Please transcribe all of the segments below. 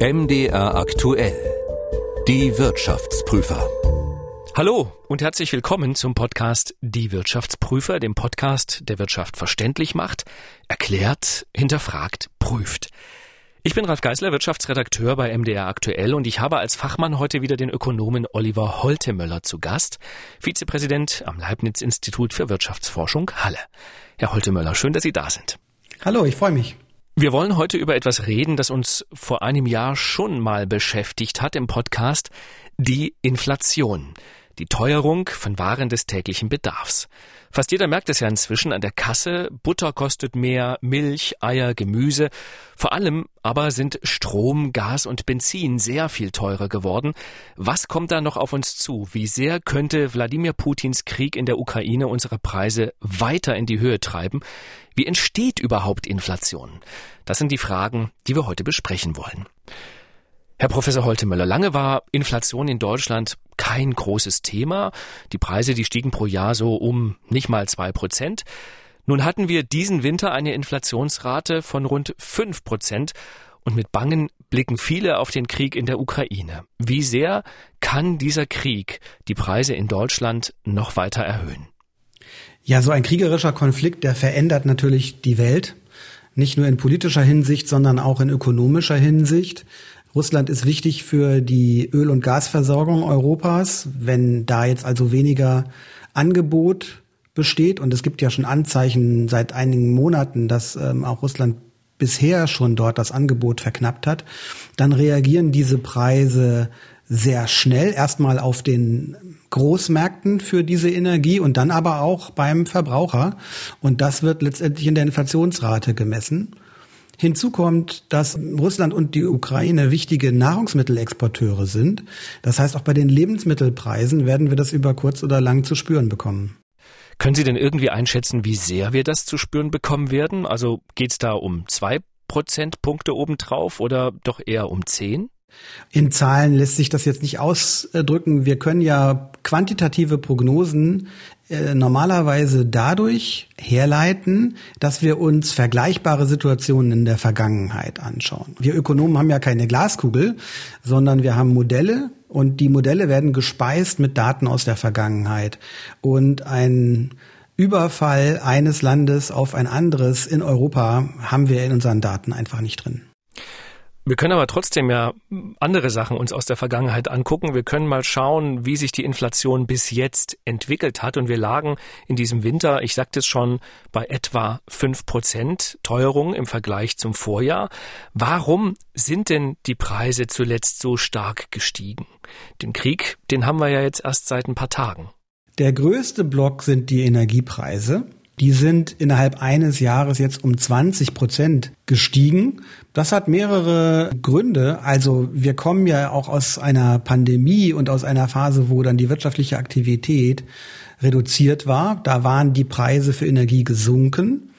MDR aktuell. Die Wirtschaftsprüfer. Hallo und herzlich willkommen zum Podcast Die Wirtschaftsprüfer, dem Podcast, der Wirtschaft verständlich macht, erklärt, hinterfragt, prüft. Ich bin Ralf Geisler, Wirtschaftsredakteur bei MDR Aktuell und ich habe als Fachmann heute wieder den Ökonomen Oliver Holtemöller zu Gast, Vizepräsident am Leibniz-Institut für Wirtschaftsforschung Halle. Herr Holtemöller, schön, dass Sie da sind. Hallo, ich freue mich. Wir wollen heute über etwas reden, das uns vor einem Jahr schon mal beschäftigt hat im Podcast, die Inflation die Teuerung von Waren des täglichen Bedarfs. Fast jeder merkt es ja inzwischen an der Kasse. Butter kostet mehr, Milch, Eier, Gemüse. Vor allem aber sind Strom, Gas und Benzin sehr viel teurer geworden. Was kommt da noch auf uns zu? Wie sehr könnte Wladimir Putins Krieg in der Ukraine unsere Preise weiter in die Höhe treiben? Wie entsteht überhaupt Inflation? Das sind die Fragen, die wir heute besprechen wollen. Herr Professor Holtemöller, lange war Inflation in Deutschland kein großes Thema. Die Preise, die stiegen pro Jahr so um nicht mal zwei Prozent. Nun hatten wir diesen Winter eine Inflationsrate von rund fünf Prozent und mit Bangen blicken viele auf den Krieg in der Ukraine. Wie sehr kann dieser Krieg die Preise in Deutschland noch weiter erhöhen? Ja, so ein kriegerischer Konflikt, der verändert natürlich die Welt. Nicht nur in politischer Hinsicht, sondern auch in ökonomischer Hinsicht. Russland ist wichtig für die Öl- und Gasversorgung Europas. Wenn da jetzt also weniger Angebot besteht, und es gibt ja schon Anzeichen seit einigen Monaten, dass ähm, auch Russland bisher schon dort das Angebot verknappt hat, dann reagieren diese Preise sehr schnell erstmal auf den Großmärkten für diese Energie und dann aber auch beim Verbraucher. Und das wird letztendlich in der Inflationsrate gemessen. Hinzu kommt, dass Russland und die Ukraine wichtige Nahrungsmittelexporteure sind. Das heißt, auch bei den Lebensmittelpreisen werden wir das über kurz oder lang zu spüren bekommen. Können Sie denn irgendwie einschätzen, wie sehr wir das zu spüren bekommen werden? Also geht es da um zwei Prozentpunkte obendrauf oder doch eher um zehn? In Zahlen lässt sich das jetzt nicht ausdrücken. Wir können ja quantitative Prognosen äh, normalerweise dadurch herleiten, dass wir uns vergleichbare Situationen in der Vergangenheit anschauen. Wir Ökonomen haben ja keine Glaskugel, sondern wir haben Modelle und die Modelle werden gespeist mit Daten aus der Vergangenheit. Und ein Überfall eines Landes auf ein anderes in Europa haben wir in unseren Daten einfach nicht drin. Wir können aber trotzdem ja andere Sachen uns aus der Vergangenheit angucken. Wir können mal schauen, wie sich die Inflation bis jetzt entwickelt hat. Und wir lagen in diesem Winter, ich sagte es schon, bei etwa fünf Prozent Teuerung im Vergleich zum Vorjahr. Warum sind denn die Preise zuletzt so stark gestiegen? Den Krieg, den haben wir ja jetzt erst seit ein paar Tagen. Der größte Block sind die Energiepreise. Die sind innerhalb eines Jahres jetzt um 20 Prozent gestiegen. Das hat mehrere Gründe. Also wir kommen ja auch aus einer Pandemie und aus einer Phase, wo dann die wirtschaftliche Aktivität reduziert war. Da waren die Preise für Energie gesunken.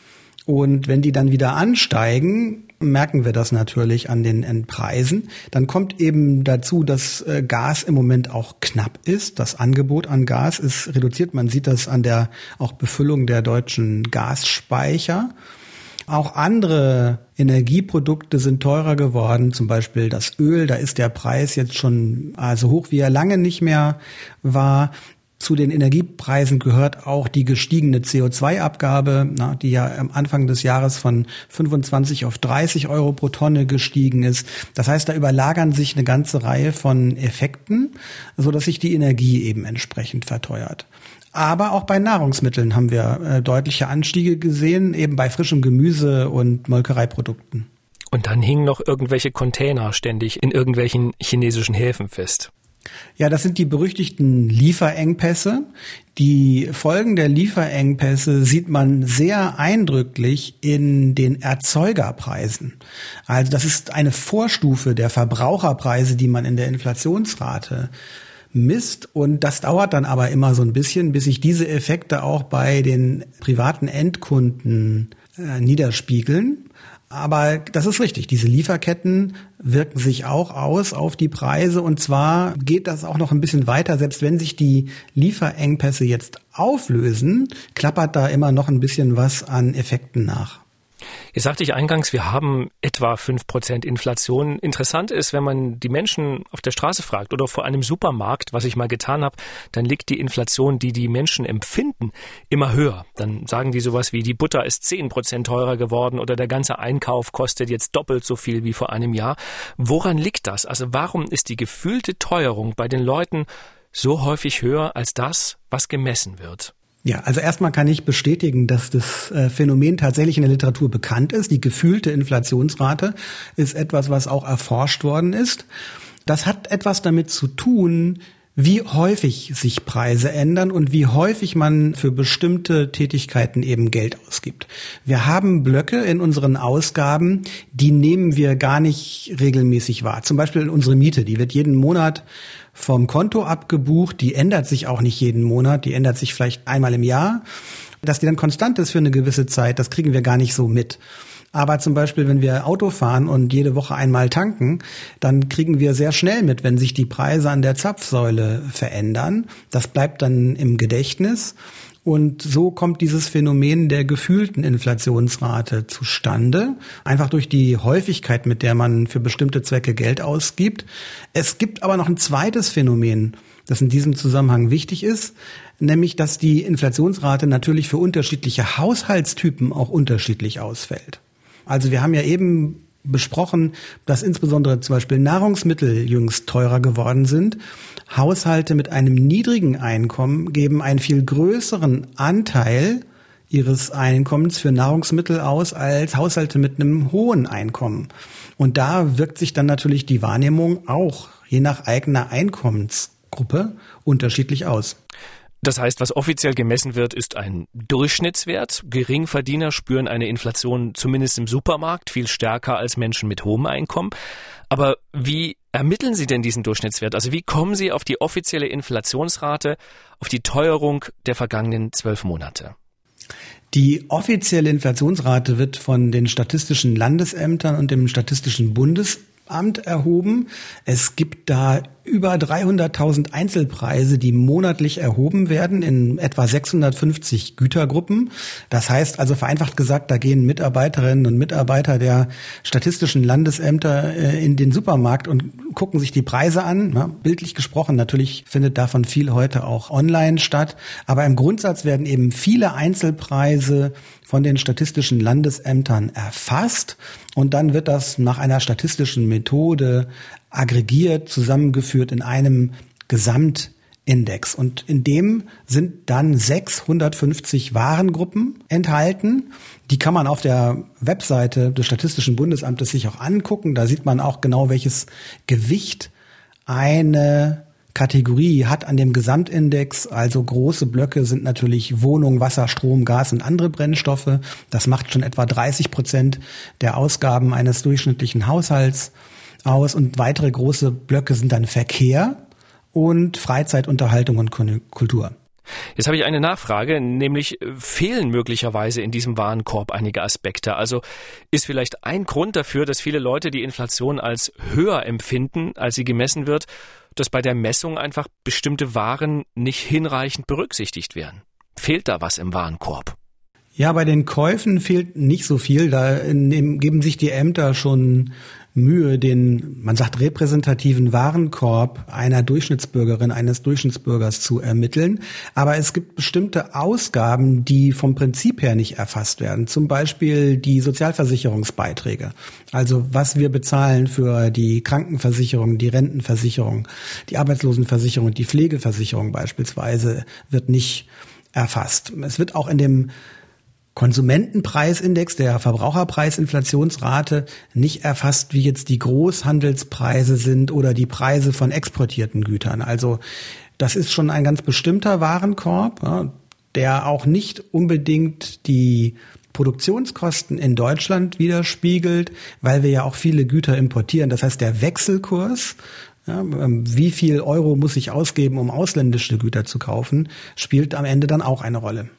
Und wenn die dann wieder ansteigen, merken wir das natürlich an den Preisen. Dann kommt eben dazu, dass äh, Gas im Moment auch knapp ist. Das Angebot an Gas ist reduziert. Man sieht das an der auch Befüllung der deutschen Gasspeicher. Auch andere Energieprodukte sind teurer geworden, zum Beispiel das Öl. Da ist der Preis jetzt schon also hoch, wie er lange nicht mehr war. Zu den Energiepreisen gehört auch die gestiegene CO2-Abgabe, die ja am Anfang des Jahres von 25 auf 30 Euro pro Tonne gestiegen ist. Das heißt, da überlagern sich eine ganze Reihe von Effekten, so dass sich die Energie eben entsprechend verteuert. Aber auch bei Nahrungsmitteln haben wir äh, deutliche Anstiege gesehen, eben bei frischem Gemüse und Molkereiprodukten. Und dann hingen noch irgendwelche Container ständig in irgendwelchen chinesischen Häfen fest. Ja, das sind die berüchtigten Lieferengpässe. Die Folgen der Lieferengpässe sieht man sehr eindrücklich in den Erzeugerpreisen. Also das ist eine Vorstufe der Verbraucherpreise, die man in der Inflationsrate misst. Und das dauert dann aber immer so ein bisschen, bis sich diese Effekte auch bei den privaten Endkunden äh, niederspiegeln. Aber das ist richtig. Diese Lieferketten wirken sich auch aus auf die Preise. Und zwar geht das auch noch ein bisschen weiter. Selbst wenn sich die Lieferengpässe jetzt auflösen, klappert da immer noch ein bisschen was an Effekten nach. Jetzt sagte ich eingangs, wir haben etwa fünf Prozent Inflation. Interessant ist, wenn man die Menschen auf der Straße fragt oder vor einem Supermarkt, was ich mal getan habe, dann liegt die Inflation, die die Menschen empfinden, immer höher. Dann sagen die sowas wie, die Butter ist zehn Prozent teurer geworden oder der ganze Einkauf kostet jetzt doppelt so viel wie vor einem Jahr. Woran liegt das? Also warum ist die gefühlte Teuerung bei den Leuten so häufig höher als das, was gemessen wird? Ja, also erstmal kann ich bestätigen, dass das äh, Phänomen tatsächlich in der Literatur bekannt ist. Die gefühlte Inflationsrate ist etwas, was auch erforscht worden ist. Das hat etwas damit zu tun, wie häufig sich Preise ändern und wie häufig man für bestimmte Tätigkeiten eben Geld ausgibt. Wir haben Blöcke in unseren Ausgaben, die nehmen wir gar nicht regelmäßig wahr. Zum Beispiel unsere Miete, die wird jeden Monat vom Konto abgebucht, die ändert sich auch nicht jeden Monat, die ändert sich vielleicht einmal im Jahr. Dass die dann konstant ist für eine gewisse Zeit, das kriegen wir gar nicht so mit. Aber zum Beispiel, wenn wir Auto fahren und jede Woche einmal tanken, dann kriegen wir sehr schnell mit, wenn sich die Preise an der Zapfsäule verändern. Das bleibt dann im Gedächtnis. Und so kommt dieses Phänomen der gefühlten Inflationsrate zustande, einfach durch die Häufigkeit, mit der man für bestimmte Zwecke Geld ausgibt. Es gibt aber noch ein zweites Phänomen, das in diesem Zusammenhang wichtig ist, nämlich dass die Inflationsrate natürlich für unterschiedliche Haushaltstypen auch unterschiedlich ausfällt. Also wir haben ja eben besprochen, dass insbesondere zum Beispiel Nahrungsmittel jüngst teurer geworden sind. Haushalte mit einem niedrigen Einkommen geben einen viel größeren Anteil ihres Einkommens für Nahrungsmittel aus als Haushalte mit einem hohen Einkommen. Und da wirkt sich dann natürlich die Wahrnehmung auch je nach eigener Einkommensgruppe unterschiedlich aus. Das heißt, was offiziell gemessen wird, ist ein Durchschnittswert. Geringverdiener spüren eine Inflation zumindest im Supermarkt viel stärker als Menschen mit hohem Einkommen. Aber wie ermitteln Sie denn diesen Durchschnittswert? Also wie kommen Sie auf die offizielle Inflationsrate, auf die Teuerung der vergangenen zwölf Monate? Die offizielle Inflationsrate wird von den statistischen Landesämtern und dem Statistischen Bundesamt erhoben. Es gibt da über 300.000 Einzelpreise, die monatlich erhoben werden in etwa 650 Gütergruppen. Das heißt also vereinfacht gesagt, da gehen Mitarbeiterinnen und Mitarbeiter der statistischen Landesämter äh, in den Supermarkt und gucken sich die Preise an. Bildlich gesprochen, natürlich findet davon viel heute auch online statt. Aber im Grundsatz werden eben viele Einzelpreise von den statistischen Landesämtern erfasst und dann wird das nach einer statistischen Methode aggregiert, zusammengeführt in einem Gesamtindex. Und in dem sind dann 650 Warengruppen enthalten. Die kann man auf der Webseite des Statistischen Bundesamtes sich auch angucken. Da sieht man auch genau, welches Gewicht eine Kategorie hat an dem Gesamtindex. Also große Blöcke sind natürlich Wohnung, Wasser, Strom, Gas und andere Brennstoffe. Das macht schon etwa 30 Prozent der Ausgaben eines durchschnittlichen Haushalts aus und weitere große Blöcke sind dann Verkehr und Freizeitunterhaltung und Kultur. Jetzt habe ich eine Nachfrage, nämlich äh, fehlen möglicherweise in diesem Warenkorb einige Aspekte. Also ist vielleicht ein Grund dafür, dass viele Leute die Inflation als höher empfinden, als sie gemessen wird, dass bei der Messung einfach bestimmte Waren nicht hinreichend berücksichtigt werden. Fehlt da was im Warenkorb? Ja, bei den Käufen fehlt nicht so viel. Da geben sich die Ämter schon Mühe, den, man sagt, repräsentativen Warenkorb einer Durchschnittsbürgerin, eines Durchschnittsbürgers zu ermitteln. Aber es gibt bestimmte Ausgaben, die vom Prinzip her nicht erfasst werden. Zum Beispiel die Sozialversicherungsbeiträge. Also was wir bezahlen für die Krankenversicherung, die Rentenversicherung, die Arbeitslosenversicherung, die Pflegeversicherung beispielsweise wird nicht erfasst. Es wird auch in dem Konsumentenpreisindex, der Verbraucherpreisinflationsrate, nicht erfasst, wie jetzt die Großhandelspreise sind oder die Preise von exportierten Gütern. Also das ist schon ein ganz bestimmter Warenkorb, der auch nicht unbedingt die Produktionskosten in Deutschland widerspiegelt, weil wir ja auch viele Güter importieren. Das heißt, der Wechselkurs ja, ähm, wie viel Euro muss ich ausgeben, um ausländische Güter zu kaufen, spielt am Ende dann auch eine Rolle.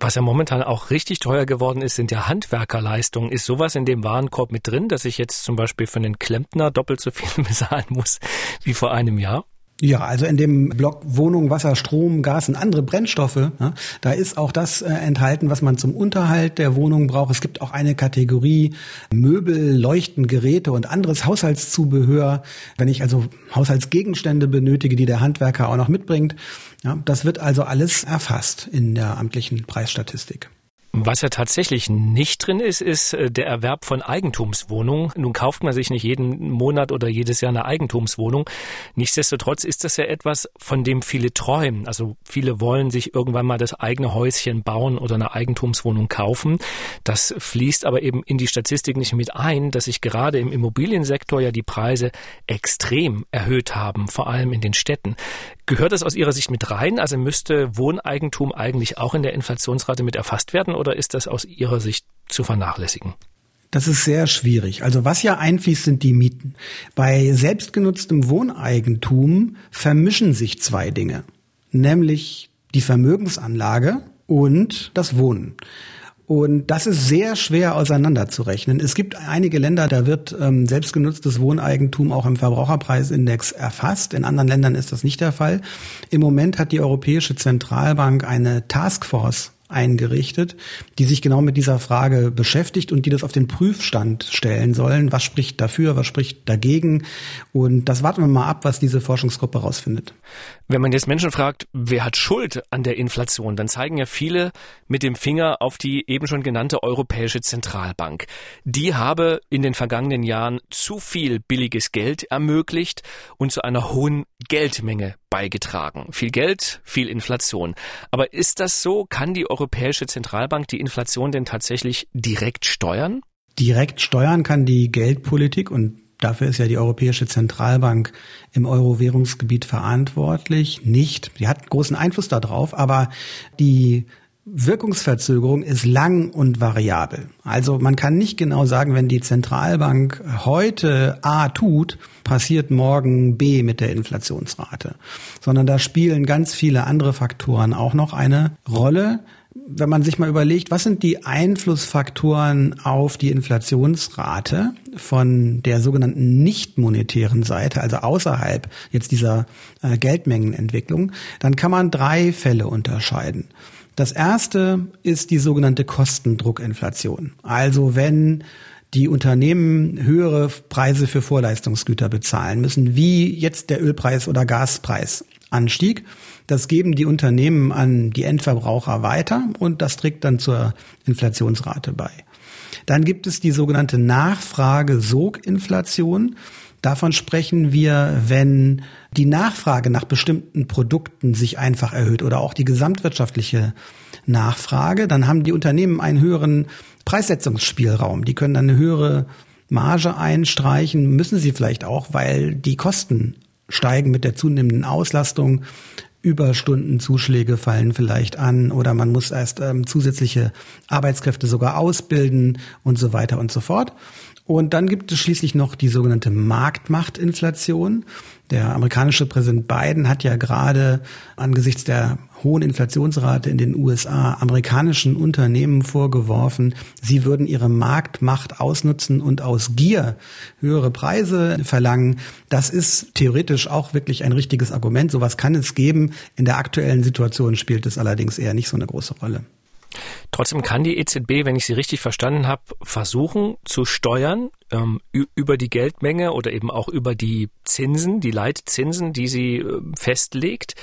Was ja momentan auch richtig teuer geworden ist, sind ja Handwerkerleistungen. Ist sowas in dem Warenkorb mit drin, dass ich jetzt zum Beispiel für einen Klempner doppelt so viel bezahlen muss wie vor einem Jahr? Ja, also in dem Block Wohnung, Wasser, Strom, Gas und andere Brennstoffe, ja, da ist auch das äh, enthalten, was man zum Unterhalt der Wohnung braucht. Es gibt auch eine Kategorie Möbel, Leuchten, Geräte und anderes Haushaltszubehör. Wenn ich also Haushaltsgegenstände benötige, die der Handwerker auch noch mitbringt, ja, das wird also alles erfasst in der amtlichen Preisstatistik. Was ja tatsächlich nicht drin ist, ist äh, der Erwerb von Eigentumswohnungen. Nun kauft man sich nicht jeden Monat oder jedes Jahr eine Eigentumswohnung. Nichtsdestotrotz ist das ja etwas, von dem viele träumen. Also viele wollen sich irgendwann mal das eigene Häuschen bauen oder eine Eigentumswohnung kaufen. Das fließt aber eben in die Statistik nicht mit ein, dass sich gerade im Immobiliensektor ja die Preise extrem erhöht haben, vor allem in den Städten. Gehört das aus Ihrer Sicht mit rein? Also müsste Wohneigentum eigentlich auch in der Inflationsrate mit erfasst werden oder ist das aus Ihrer Sicht zu vernachlässigen? Das ist sehr schwierig. Also was ja einfließt, sind die Mieten. Bei selbstgenutztem Wohneigentum vermischen sich zwei Dinge, nämlich die Vermögensanlage und das Wohnen. Und das ist sehr schwer auseinanderzurechnen. Es gibt einige Länder, da wird ähm, selbstgenutztes Wohneigentum auch im Verbraucherpreisindex erfasst. In anderen Ländern ist das nicht der Fall. Im Moment hat die Europäische Zentralbank eine Taskforce eingerichtet, die sich genau mit dieser Frage beschäftigt und die das auf den Prüfstand stellen sollen. Was spricht dafür, was spricht dagegen? Und das warten wir mal ab, was diese Forschungsgruppe rausfindet. Wenn man jetzt Menschen fragt, wer hat Schuld an der Inflation, dann zeigen ja viele mit dem Finger auf die eben schon genannte Europäische Zentralbank. Die habe in den vergangenen Jahren zu viel billiges Geld ermöglicht und zu einer hohen Geldmenge beigetragen. Viel Geld, viel Inflation. Aber ist das so? Kann die Europäische Zentralbank die Inflation denn tatsächlich direkt steuern? Direkt steuern kann die Geldpolitik und Dafür ist ja die Europäische Zentralbank im Euro-Währungsgebiet verantwortlich. Nicht. Sie hat großen Einfluss darauf, aber die Wirkungsverzögerung ist lang und variabel. Also man kann nicht genau sagen, wenn die Zentralbank heute A tut, passiert morgen B mit der Inflationsrate, sondern da spielen ganz viele andere Faktoren auch noch eine Rolle wenn man sich mal überlegt, was sind die Einflussfaktoren auf die Inflationsrate von der sogenannten nicht monetären Seite, also außerhalb jetzt dieser äh, Geldmengenentwicklung, dann kann man drei Fälle unterscheiden. Das erste ist die sogenannte Kostendruckinflation. Also wenn die Unternehmen höhere Preise für Vorleistungsgüter bezahlen müssen, wie jetzt der Ölpreis oder Gaspreis anstieg. Das geben die Unternehmen an die Endverbraucher weiter und das trägt dann zur Inflationsrate bei. Dann gibt es die sogenannte Nachfrage-Sog-Inflation. Davon sprechen wir, wenn die Nachfrage nach bestimmten Produkten sich einfach erhöht oder auch die gesamtwirtschaftliche Nachfrage. Dann haben die Unternehmen einen höheren Preissetzungsspielraum. Die können dann eine höhere Marge einstreichen, müssen sie vielleicht auch, weil die Kosten steigen mit der zunehmenden Auslastung. Überstundenzuschläge fallen vielleicht an oder man muss erst ähm, zusätzliche Arbeitskräfte sogar ausbilden und so weiter und so fort. Und dann gibt es schließlich noch die sogenannte Marktmachtinflation. Der amerikanische Präsident Biden hat ja gerade angesichts der hohen Inflationsrate in den USA amerikanischen Unternehmen vorgeworfen, sie würden ihre Marktmacht ausnutzen und aus Gier höhere Preise verlangen. Das ist theoretisch auch wirklich ein richtiges Argument. Sowas kann es geben. In der aktuellen Situation spielt es allerdings eher nicht so eine große Rolle. Trotzdem kann die EZB, wenn ich sie richtig verstanden habe, versuchen zu steuern ähm, über die Geldmenge oder eben auch über die Zinsen, die Leitzinsen, die sie äh, festlegt.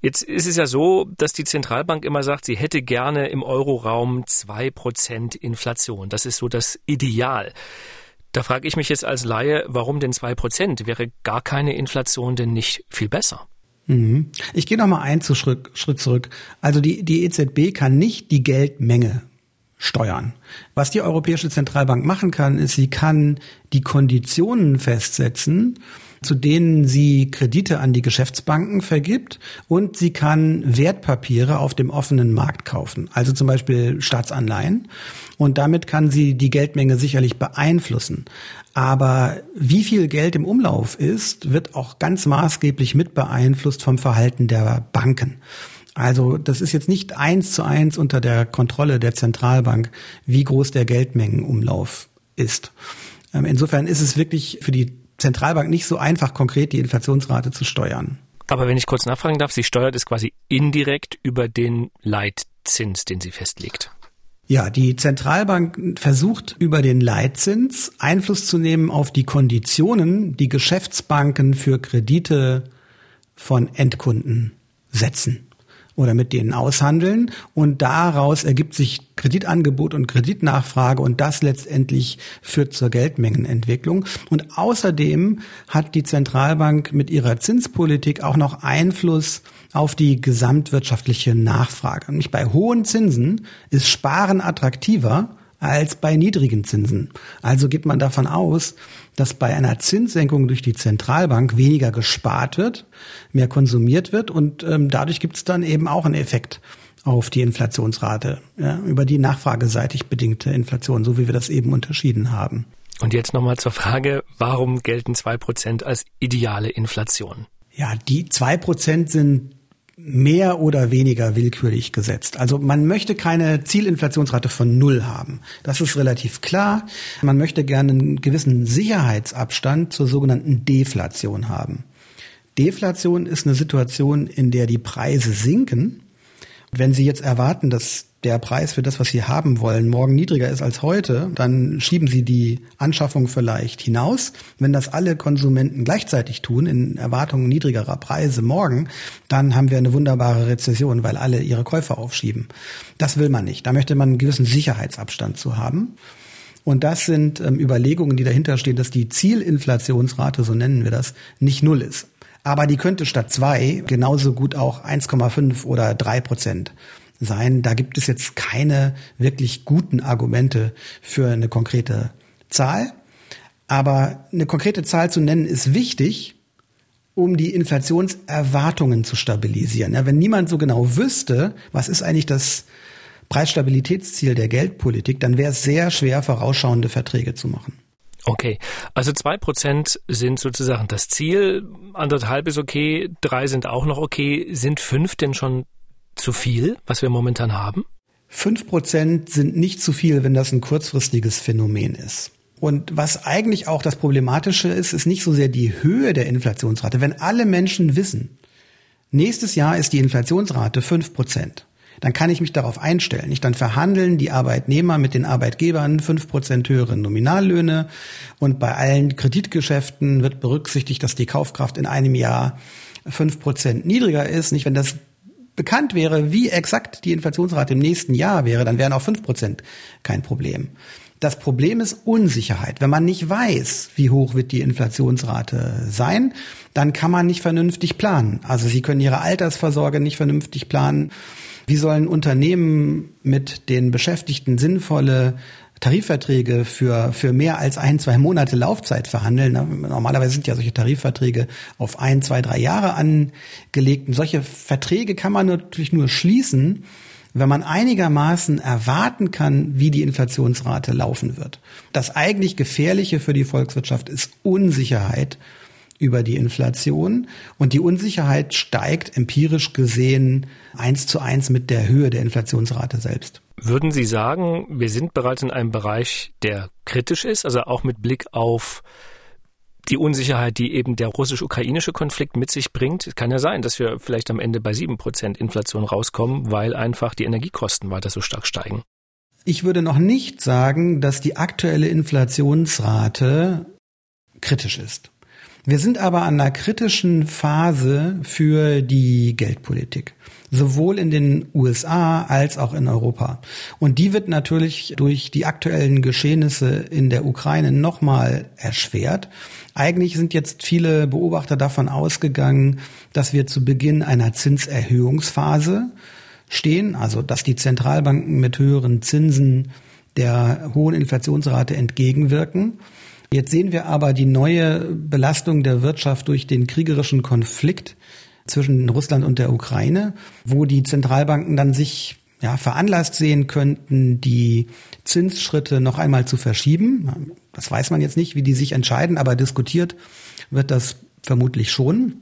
Jetzt ist es ja so, dass die Zentralbank immer sagt, sie hätte gerne im Euroraum zwei Prozent Inflation. Das ist so das Ideal. Da frage ich mich jetzt als Laie, warum denn zwei Prozent? Wäre gar keine Inflation denn nicht viel besser? Mhm. Ich gehe noch mal einen Schritt, Schritt zurück. Also die, die EZB kann nicht die Geldmenge steuern. Was die Europäische Zentralbank machen kann, ist, sie kann die Konditionen festsetzen, zu denen sie Kredite an die Geschäftsbanken vergibt und sie kann Wertpapiere auf dem offenen Markt kaufen, also zum Beispiel Staatsanleihen. Und damit kann sie die Geldmenge sicherlich beeinflussen. Aber wie viel Geld im Umlauf ist, wird auch ganz maßgeblich mit beeinflusst vom Verhalten der Banken. Also das ist jetzt nicht eins zu eins unter der Kontrolle der Zentralbank, wie groß der Geldmengenumlauf ist. Ähm, insofern ist es wirklich für die Zentralbank nicht so einfach, konkret die Inflationsrate zu steuern. Aber wenn ich kurz nachfragen darf, sie steuert es quasi indirekt über den Leitzins, den sie festlegt. Ja, die Zentralbank versucht über den Leitzins Einfluss zu nehmen auf die Konditionen, die Geschäftsbanken für Kredite von Endkunden setzen oder mit denen aushandeln. Und daraus ergibt sich Kreditangebot und Kreditnachfrage und das letztendlich führt zur Geldmengenentwicklung. Und außerdem hat die Zentralbank mit ihrer Zinspolitik auch noch Einfluss auf die gesamtwirtschaftliche Nachfrage. Nicht bei hohen Zinsen ist Sparen attraktiver als bei niedrigen Zinsen. Also geht man davon aus, dass bei einer Zinssenkung durch die Zentralbank weniger gespart wird, mehr konsumiert wird und ähm, dadurch gibt es dann eben auch einen Effekt auf die Inflationsrate, ja, über die nachfrageseitig bedingte Inflation, so wie wir das eben unterschieden haben. Und jetzt nochmal zur Frage, warum gelten zwei Prozent als ideale Inflation? Ja, die zwei Prozent sind mehr oder weniger willkürlich gesetzt. Also man möchte keine Zielinflationsrate von null haben. Das ist relativ klar. Man möchte gerne einen gewissen Sicherheitsabstand zur sogenannten Deflation haben. Deflation ist eine Situation, in der die Preise sinken. Wenn Sie jetzt erwarten, dass der Preis für das, was Sie haben wollen, morgen niedriger ist als heute, dann schieben Sie die Anschaffung vielleicht hinaus. Wenn das alle Konsumenten gleichzeitig tun, in Erwartung niedrigerer Preise morgen, dann haben wir eine wunderbare Rezession, weil alle ihre Käufe aufschieben. Das will man nicht. Da möchte man einen gewissen Sicherheitsabstand zu haben. Und das sind ähm, Überlegungen, die dahinter stehen, dass die Zielinflationsrate, so nennen wir das, nicht null ist. Aber die könnte statt zwei genauso gut auch 1,5 oder drei Prozent sein. Da gibt es jetzt keine wirklich guten Argumente für eine konkrete Zahl. Aber eine konkrete Zahl zu nennen ist wichtig, um die Inflationserwartungen zu stabilisieren. Ja, wenn niemand so genau wüsste, was ist eigentlich das Preisstabilitätsziel der Geldpolitik, dann wäre es sehr schwer, vorausschauende Verträge zu machen. Okay, also zwei Prozent sind sozusagen das Ziel, anderthalb ist okay, drei sind auch noch okay. Sind fünf denn schon zu viel, was wir momentan haben? Fünf Prozent sind nicht zu viel, wenn das ein kurzfristiges Phänomen ist. Und was eigentlich auch das Problematische ist, ist nicht so sehr die Höhe der Inflationsrate. Wenn alle Menschen wissen, nächstes Jahr ist die Inflationsrate fünf Prozent, dann kann ich mich darauf einstellen. Nicht? Dann verhandeln die Arbeitnehmer mit den Arbeitgebern fünf Prozent höhere Nominallöhne und bei allen Kreditgeschäften wird berücksichtigt, dass die Kaufkraft in einem Jahr fünf Prozent niedriger ist. Nicht, wenn das bekannt wäre, wie exakt die Inflationsrate im nächsten Jahr wäre, dann wären auch fünf Prozent kein Problem. Das Problem ist Unsicherheit. Wenn man nicht weiß, wie hoch wird die Inflationsrate sein, dann kann man nicht vernünftig planen. Also Sie können Ihre Altersvorsorge nicht vernünftig planen. Wie sollen Unternehmen mit den Beschäftigten sinnvolle Tarifverträge für, für mehr als ein, zwei Monate Laufzeit verhandeln. Normalerweise sind ja solche Tarifverträge auf ein, zwei, drei Jahre angelegt. Und solche Verträge kann man natürlich nur schließen, wenn man einigermaßen erwarten kann, wie die Inflationsrate laufen wird. Das eigentlich Gefährliche für die Volkswirtschaft ist Unsicherheit über die Inflation und die Unsicherheit steigt empirisch gesehen eins zu eins mit der Höhe der Inflationsrate selbst. Würden Sie sagen, wir sind bereits in einem Bereich, der kritisch ist, also auch mit Blick auf die Unsicherheit, die eben der russisch-ukrainische Konflikt mit sich bringt. Es kann ja sein, dass wir vielleicht am Ende bei sieben Prozent Inflation rauskommen, weil einfach die Energiekosten weiter so stark steigen. Ich würde noch nicht sagen, dass die aktuelle Inflationsrate kritisch ist. Wir sind aber an einer kritischen Phase für die Geldpolitik sowohl in den USA als auch in Europa. Und die wird natürlich durch die aktuellen Geschehnisse in der Ukraine nochmal erschwert. Eigentlich sind jetzt viele Beobachter davon ausgegangen, dass wir zu Beginn einer Zinserhöhungsphase stehen, also dass die Zentralbanken mit höheren Zinsen der hohen Inflationsrate entgegenwirken. Jetzt sehen wir aber die neue Belastung der Wirtschaft durch den kriegerischen Konflikt zwischen Russland und der Ukraine, wo die Zentralbanken dann sich ja, veranlasst sehen könnten, die Zinsschritte noch einmal zu verschieben. Das weiß man jetzt nicht, wie die sich entscheiden, aber diskutiert wird das vermutlich schon.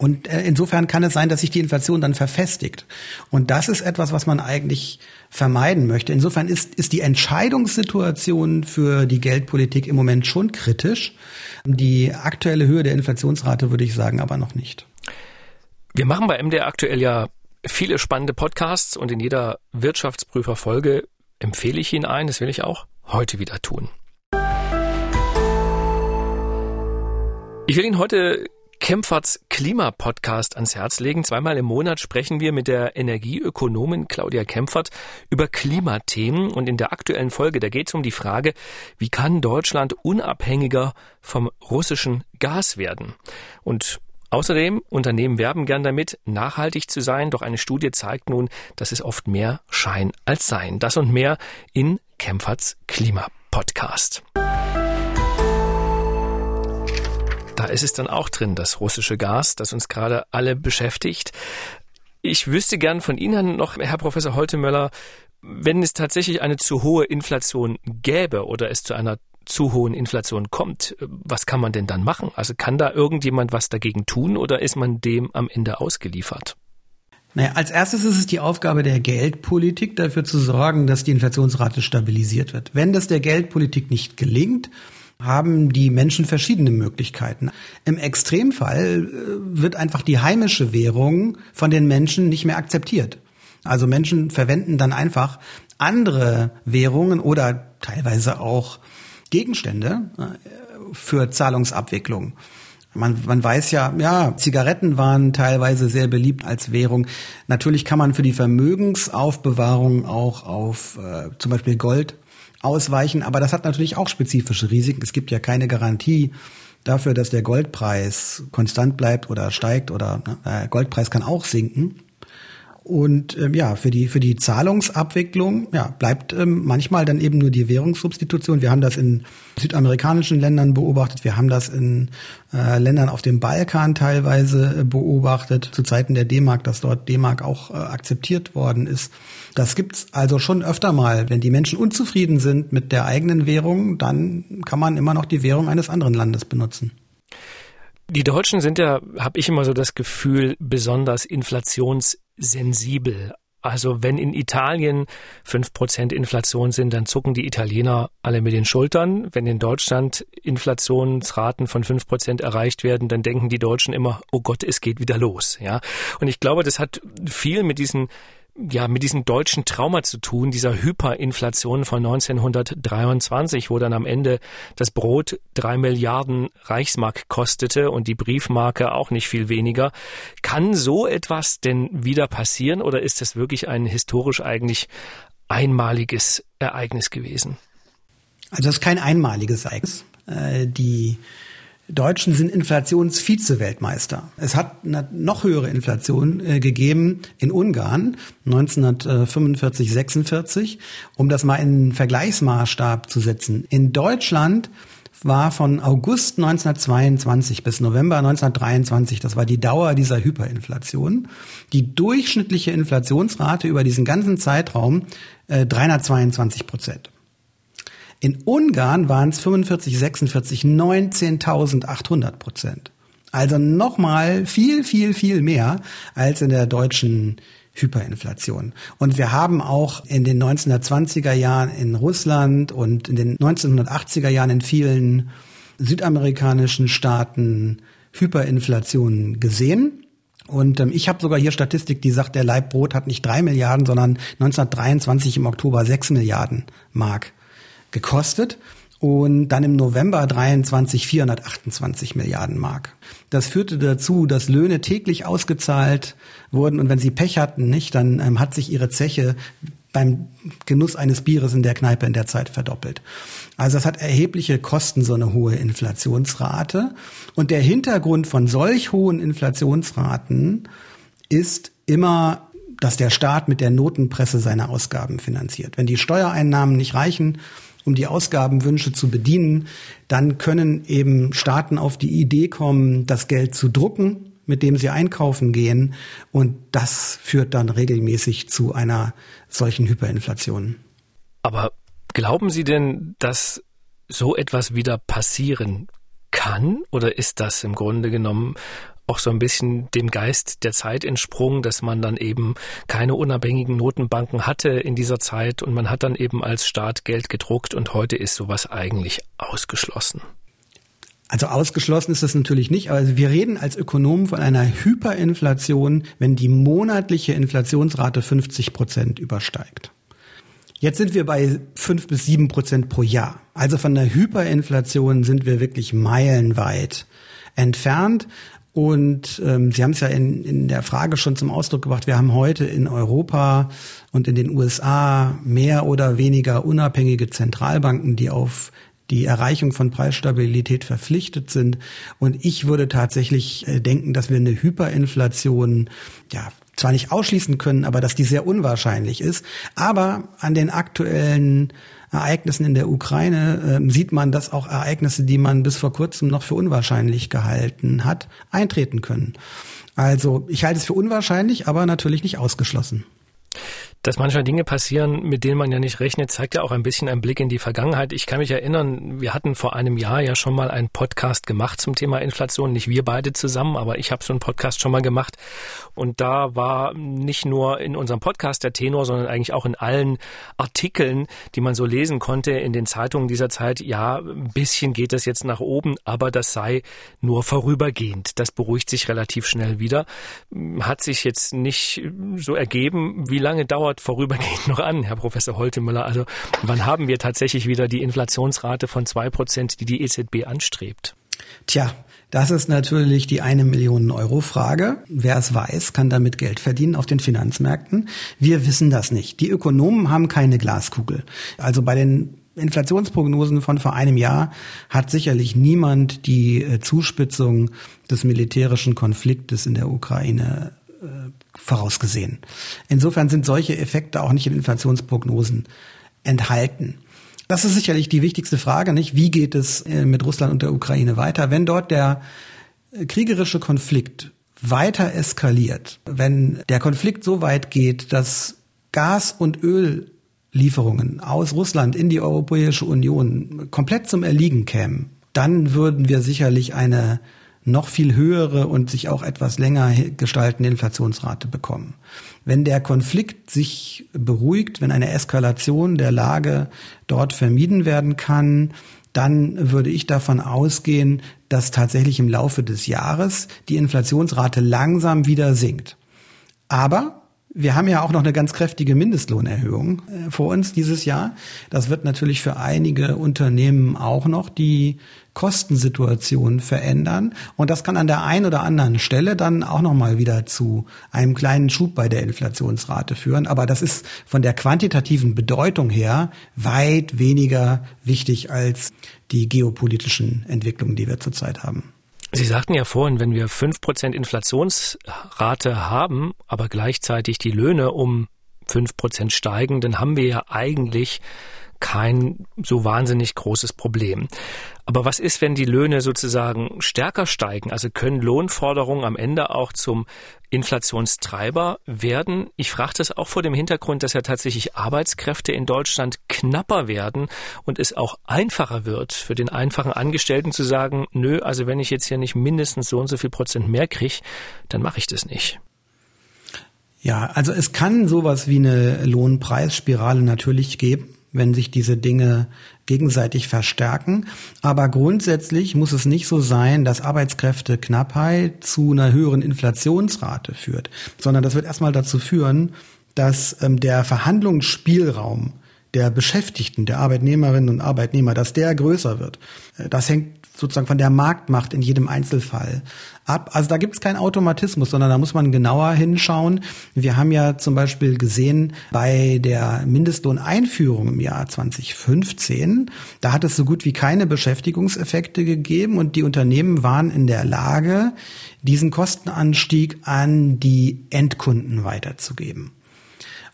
Und äh, insofern kann es sein, dass sich die Inflation dann verfestigt. Und das ist etwas, was man eigentlich vermeiden möchte. Insofern ist, ist die Entscheidungssituation für die Geldpolitik im Moment schon kritisch. Die aktuelle Höhe der Inflationsrate würde ich sagen, aber noch nicht. Wir machen bei MDR aktuell ja viele spannende Podcasts und in jeder Wirtschaftsprüferfolge empfehle ich Ihnen einen, das will ich auch heute wieder tun. Ich will Ihnen heute Kempferts Klimapodcast ans Herz legen. Zweimal im Monat sprechen wir mit der Energieökonomin Claudia Kempfert über Klimathemen. Und in der aktuellen Folge, da geht es um die Frage, wie kann Deutschland unabhängiger vom russischen Gas werden? Und Außerdem, Unternehmen werben gern damit, nachhaltig zu sein, doch eine Studie zeigt nun, dass es oft mehr Schein als Sein. Das und mehr in Kempferts Klimapodcast. Da ist es dann auch drin, das russische Gas, das uns gerade alle beschäftigt. Ich wüsste gern von Ihnen noch, Herr Professor Holtemöller, wenn es tatsächlich eine zu hohe Inflation gäbe oder es zu einer zu hohen Inflation kommt, was kann man denn dann machen? Also kann da irgendjemand was dagegen tun oder ist man dem am Ende ausgeliefert? Naja, als erstes ist es die Aufgabe der Geldpolitik, dafür zu sorgen, dass die Inflationsrate stabilisiert wird. Wenn das der Geldpolitik nicht gelingt, haben die Menschen verschiedene Möglichkeiten. Im Extremfall äh, wird einfach die heimische Währung von den Menschen nicht mehr akzeptiert. Also Menschen verwenden dann einfach andere Währungen oder teilweise auch Gegenstände äh, für Zahlungsabwicklung. Man, man weiß ja, ja, Zigaretten waren teilweise sehr beliebt als Währung. Natürlich kann man für die Vermögensaufbewahrung auch auf äh, zum Beispiel Gold ausweichen, aber das hat natürlich auch spezifische Risiken. Es gibt ja keine Garantie dafür, dass der Goldpreis konstant bleibt oder steigt oder äh, Goldpreis kann auch sinken. Und ähm, ja, für die für die Zahlungsabwicklung ja, bleibt ähm, manchmal dann eben nur die Währungssubstitution. Wir haben das in südamerikanischen Ländern beobachtet, wir haben das in äh, Ländern auf dem Balkan teilweise äh, beobachtet, zu Zeiten der D-Mark, dass dort D-Mark auch äh, akzeptiert worden ist. Das gibt's also schon öfter mal. Wenn die Menschen unzufrieden sind mit der eigenen Währung, dann kann man immer noch die Währung eines anderen Landes benutzen. Die Deutschen sind ja, habe ich immer so das Gefühl, besonders inflationssensibel. Also wenn in Italien fünf Prozent Inflation sind, dann zucken die Italiener alle mit den Schultern. Wenn in Deutschland Inflationsraten von fünf Prozent erreicht werden, dann denken die Deutschen immer, oh Gott, es geht wieder los. Ja. Und ich glaube, das hat viel mit diesen ja, mit diesem deutschen Trauma zu tun, dieser Hyperinflation von 1923, wo dann am Ende das Brot drei Milliarden Reichsmark kostete und die Briefmarke auch nicht viel weniger. Kann so etwas denn wieder passieren oder ist das wirklich ein historisch eigentlich einmaliges Ereignis gewesen? Also das ist kein einmaliges Ereignis. Äh, die Deutschen sind Inflationsvize-Weltmeister. Es hat eine noch höhere Inflation äh, gegeben in Ungarn 1945, 46, um das mal in Vergleichsmaßstab zu setzen. In Deutschland war von August 1922 bis November 1923, das war die Dauer dieser Hyperinflation, die durchschnittliche Inflationsrate über diesen ganzen Zeitraum äh, 322 Prozent. In Ungarn waren es 45, 46, 19.800 Prozent. Also nochmal viel, viel, viel mehr als in der deutschen Hyperinflation. Und wir haben auch in den 1920er Jahren in Russland und in den 1980er Jahren in vielen südamerikanischen Staaten Hyperinflationen gesehen. Und ähm, ich habe sogar hier Statistik, die sagt, der Leibbrot hat nicht drei Milliarden, sondern 1923 im Oktober sechs Milliarden Mark gekostet und dann im November 23 428 Milliarden Mark. Das führte dazu, dass Löhne täglich ausgezahlt wurden und wenn sie Pech hatten, nicht, dann ähm, hat sich ihre Zeche beim Genuss eines Bieres in der Kneipe in der Zeit verdoppelt. Also das hat erhebliche Kosten, so eine hohe Inflationsrate. Und der Hintergrund von solch hohen Inflationsraten ist immer dass der Staat mit der Notenpresse seine Ausgaben finanziert. Wenn die Steuereinnahmen nicht reichen, um die Ausgabenwünsche zu bedienen, dann können eben Staaten auf die Idee kommen, das Geld zu drucken, mit dem sie einkaufen gehen. Und das führt dann regelmäßig zu einer solchen Hyperinflation. Aber glauben Sie denn, dass so etwas wieder passieren kann? Oder ist das im Grunde genommen auch so ein bisschen dem Geist der Zeit entsprungen, dass man dann eben keine unabhängigen Notenbanken hatte in dieser Zeit und man hat dann eben als Staat Geld gedruckt und heute ist sowas eigentlich ausgeschlossen. Also ausgeschlossen ist das natürlich nicht, aber wir reden als Ökonomen von einer Hyperinflation, wenn die monatliche Inflationsrate 50 Prozent übersteigt. Jetzt sind wir bei fünf bis sieben Prozent pro Jahr. Also von der Hyperinflation sind wir wirklich meilenweit entfernt. Und ähm, Sie haben es ja in, in der Frage schon zum Ausdruck gebracht, wir haben heute in Europa und in den USA mehr oder weniger unabhängige Zentralbanken, die auf die Erreichung von Preisstabilität verpflichtet sind. Und ich würde tatsächlich äh, denken, dass wir eine Hyperinflation, ja, zwar nicht ausschließen können, aber dass die sehr unwahrscheinlich ist. Aber an den aktuellen Ereignissen in der Ukraine äh, sieht man, dass auch Ereignisse, die man bis vor kurzem noch für unwahrscheinlich gehalten hat, eintreten können. Also ich halte es für unwahrscheinlich, aber natürlich nicht ausgeschlossen. Dass manchmal Dinge passieren, mit denen man ja nicht rechnet, zeigt ja auch ein bisschen einen Blick in die Vergangenheit. Ich kann mich erinnern, wir hatten vor einem Jahr ja schon mal einen Podcast gemacht zum Thema Inflation. Nicht wir beide zusammen, aber ich habe so einen Podcast schon mal gemacht. Und da war nicht nur in unserem Podcast der Tenor, sondern eigentlich auch in allen Artikeln, die man so lesen konnte in den Zeitungen dieser Zeit, ja, ein bisschen geht es jetzt nach oben, aber das sei nur vorübergehend. Das beruhigt sich relativ schnell wieder. Hat sich jetzt nicht so ergeben. Wie lange dauert dauert vorübergehend noch an, Herr Professor Holtemüller. Also wann haben wir tatsächlich wieder die Inflationsrate von zwei Prozent, die die EZB anstrebt? Tja, das ist natürlich die eine Million Euro Frage. Wer es weiß, kann damit Geld verdienen auf den Finanzmärkten. Wir wissen das nicht. Die Ökonomen haben keine Glaskugel. Also bei den Inflationsprognosen von vor einem Jahr hat sicherlich niemand die äh, Zuspitzung des militärischen Konfliktes in der Ukraine vorausgesehen. Insofern sind solche Effekte auch nicht in Inflationsprognosen enthalten. Das ist sicherlich die wichtigste Frage, nicht? Wie geht es äh, mit Russland und der Ukraine weiter? Wenn dort der äh, kriegerische Konflikt weiter eskaliert, wenn der Konflikt so weit geht, dass Gas- und Öllieferungen aus Russland in die Europäische Union komplett zum Erliegen kämen, dann würden wir sicherlich eine noch viel höhere und sich auch etwas länger gestaltende Inflationsrate bekommen. Wenn der Konflikt sich beruhigt, wenn eine Eskalation der Lage dort vermieden werden kann, dann würde ich davon ausgehen, dass tatsächlich im Laufe des Jahres die Inflationsrate langsam wieder sinkt. Aber wir haben ja auch noch eine ganz kräftige Mindestlohnerhöhung äh, vor uns dieses Jahr. Das wird natürlich für einige Unternehmen auch noch die Kostensituation verändern. Und das kann an der einen oder anderen Stelle dann auch nochmal wieder zu einem kleinen Schub bei der Inflationsrate führen. Aber das ist von der quantitativen Bedeutung her weit weniger wichtig als die geopolitischen Entwicklungen, die wir zurzeit haben. Sie sagten ja vorhin, wenn wir fünf Prozent Inflationsrate haben, aber gleichzeitig die Löhne um fünf Prozent steigen, dann haben wir ja eigentlich kein so wahnsinnig großes Problem. Aber was ist, wenn die Löhne sozusagen stärker steigen? Also können Lohnforderungen am Ende auch zum Inflationstreiber werden? Ich frage das auch vor dem Hintergrund, dass ja tatsächlich Arbeitskräfte in Deutschland knapper werden und es auch einfacher wird für den einfachen Angestellten zu sagen, nö, also wenn ich jetzt hier nicht mindestens so und so viel Prozent mehr kriege, dann mache ich das nicht. Ja, also es kann sowas wie eine Lohnpreisspirale natürlich geben wenn sich diese Dinge gegenseitig verstärken. Aber grundsätzlich muss es nicht so sein, dass Arbeitskräfteknappheit zu einer höheren Inflationsrate führt, sondern das wird erstmal dazu führen, dass ähm, der Verhandlungsspielraum der Beschäftigten, der Arbeitnehmerinnen und Arbeitnehmer, dass der größer wird. Äh, das hängt sozusagen von der Marktmacht in jedem Einzelfall ab. Also da gibt es keinen Automatismus, sondern da muss man genauer hinschauen. Wir haben ja zum Beispiel gesehen bei der Mindestlohneinführung im Jahr 2015, da hat es so gut wie keine Beschäftigungseffekte gegeben und die Unternehmen waren in der Lage, diesen Kostenanstieg an die Endkunden weiterzugeben.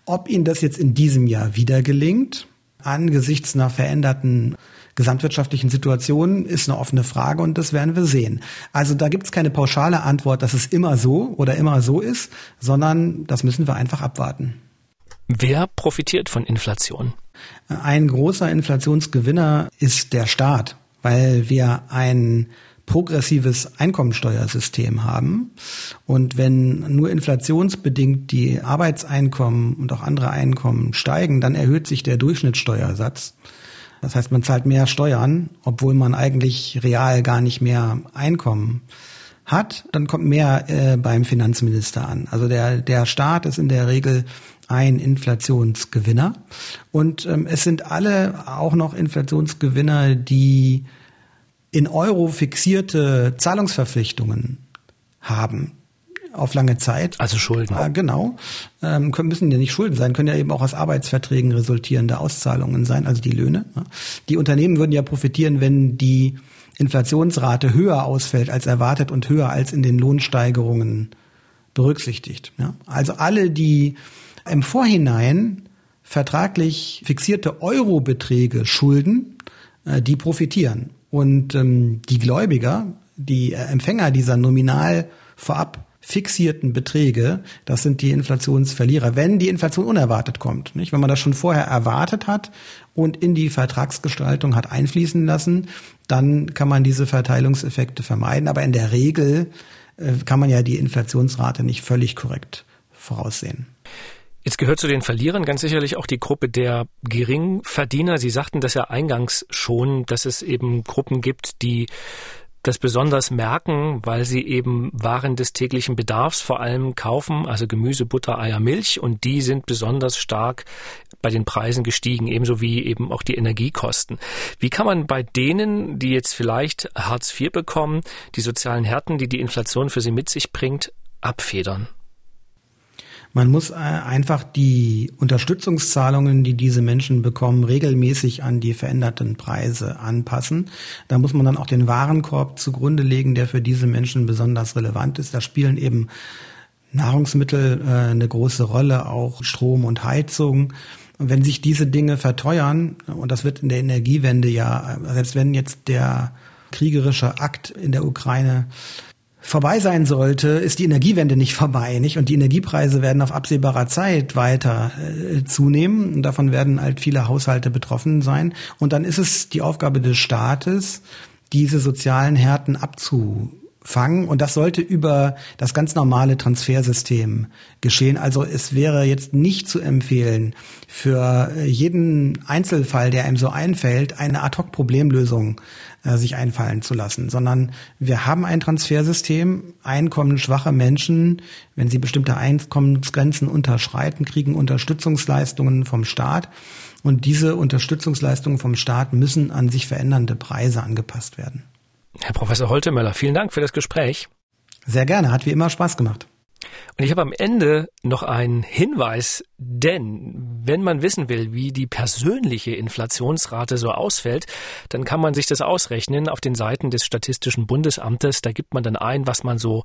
Ob ihnen das jetzt in diesem Jahr wieder gelingt, angesichts einer veränderten gesamtwirtschaftlichen Situation ist eine offene Frage und das werden wir sehen. Also da gibt es keine pauschale Antwort, dass es immer so oder immer so ist, sondern das müssen wir einfach abwarten. Wer profitiert von Inflation? Ein großer Inflationsgewinner ist der Staat, weil wir ein progressives Einkommensteuersystem haben. Und wenn nur inflationsbedingt die Arbeitseinkommen und auch andere Einkommen steigen, dann erhöht sich der Durchschnittssteuersatz. Das heißt, man zahlt mehr Steuern, obwohl man eigentlich real gar nicht mehr Einkommen hat, dann kommt mehr äh, beim Finanzminister an. Also der, der Staat ist in der Regel ein Inflationsgewinner. Und ähm, es sind alle auch noch Inflationsgewinner, die in Euro fixierte Zahlungsverpflichtungen haben auf lange Zeit. Also Schulden. Ah, genau. Ähm, können, müssen ja nicht Schulden sein, können ja eben auch aus Arbeitsverträgen resultierende Auszahlungen sein, also die Löhne. Ne? Die Unternehmen würden ja profitieren, wenn die Inflationsrate höher ausfällt als erwartet und höher als in den Lohnsteigerungen berücksichtigt. Ja? Also alle, die im Vorhinein vertraglich fixierte Eurobeträge schulden, äh, die profitieren. Und ähm, die Gläubiger, die Empfänger dieser nominal vorab fixierten Beträge, das sind die Inflationsverlierer, wenn die Inflation unerwartet kommt. Nicht? Wenn man das schon vorher erwartet hat und in die Vertragsgestaltung hat einfließen lassen, dann kann man diese Verteilungseffekte vermeiden. Aber in der Regel äh, kann man ja die Inflationsrate nicht völlig korrekt voraussehen. Jetzt gehört zu den Verlierern ganz sicherlich auch die Gruppe der Geringverdiener. Sie sagten das ja eingangs schon, dass es eben Gruppen gibt, die das besonders merken, weil sie eben Waren des täglichen Bedarfs vor allem kaufen, also Gemüse, Butter, Eier, Milch und die sind besonders stark bei den Preisen gestiegen, ebenso wie eben auch die Energiekosten. Wie kann man bei denen, die jetzt vielleicht Hartz IV bekommen, die sozialen Härten, die die Inflation für sie mit sich bringt, abfedern? Man muss äh, einfach die Unterstützungszahlungen, die diese Menschen bekommen, regelmäßig an die veränderten Preise anpassen. Da muss man dann auch den Warenkorb zugrunde legen, der für diese Menschen besonders relevant ist. Da spielen eben Nahrungsmittel äh, eine große Rolle, auch Strom und Heizung. Und wenn sich diese Dinge verteuern, und das wird in der Energiewende ja, selbst wenn jetzt der kriegerische Akt in der Ukraine vorbei sein sollte, ist die Energiewende nicht vorbei, nicht? Und die Energiepreise werden auf absehbarer Zeit weiter äh, zunehmen. Und davon werden halt viele Haushalte betroffen sein. Und dann ist es die Aufgabe des Staates, diese sozialen Härten abzu fangen und das sollte über das ganz normale Transfersystem geschehen. Also es wäre jetzt nicht zu empfehlen, für jeden Einzelfall, der einem so einfällt, eine Ad-hoc-Problemlösung äh, sich einfallen zu lassen, sondern wir haben ein Transfersystem. Einkommensschwache Menschen, wenn sie bestimmte Einkommensgrenzen unterschreiten, kriegen Unterstützungsleistungen vom Staat. Und diese Unterstützungsleistungen vom Staat müssen an sich verändernde Preise angepasst werden. Herr Professor Holtemöller, vielen Dank für das Gespräch. Sehr gerne, hat wie immer Spaß gemacht. Und ich habe am Ende noch einen Hinweis, denn wenn man wissen will, wie die persönliche Inflationsrate so ausfällt, dann kann man sich das ausrechnen auf den Seiten des Statistischen Bundesamtes. Da gibt man dann ein, was man so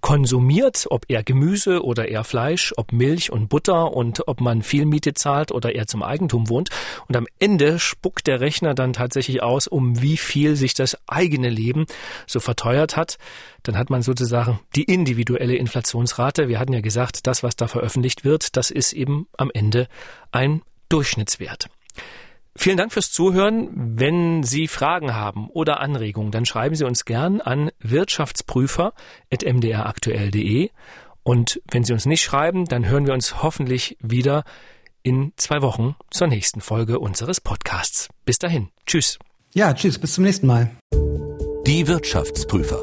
konsumiert, ob er Gemüse oder eher Fleisch, ob Milch und Butter und ob man viel Miete zahlt oder eher zum Eigentum wohnt. Und am Ende spuckt der Rechner dann tatsächlich aus, um wie viel sich das eigene Leben so verteuert hat. Dann hat man sozusagen die individuelle Inflationsrate. Wir hatten ja gesagt, das, was da veröffentlicht wird, das ist eben am Ende ein Durchschnittswert. Vielen Dank fürs Zuhören. Wenn Sie Fragen haben oder Anregungen, dann schreiben Sie uns gern an wirtschaftsprüfer.mdraktuell.de. Und wenn Sie uns nicht schreiben, dann hören wir uns hoffentlich wieder in zwei Wochen zur nächsten Folge unseres Podcasts. Bis dahin. Tschüss. Ja, tschüss. Bis zum nächsten Mal. Die Wirtschaftsprüfer.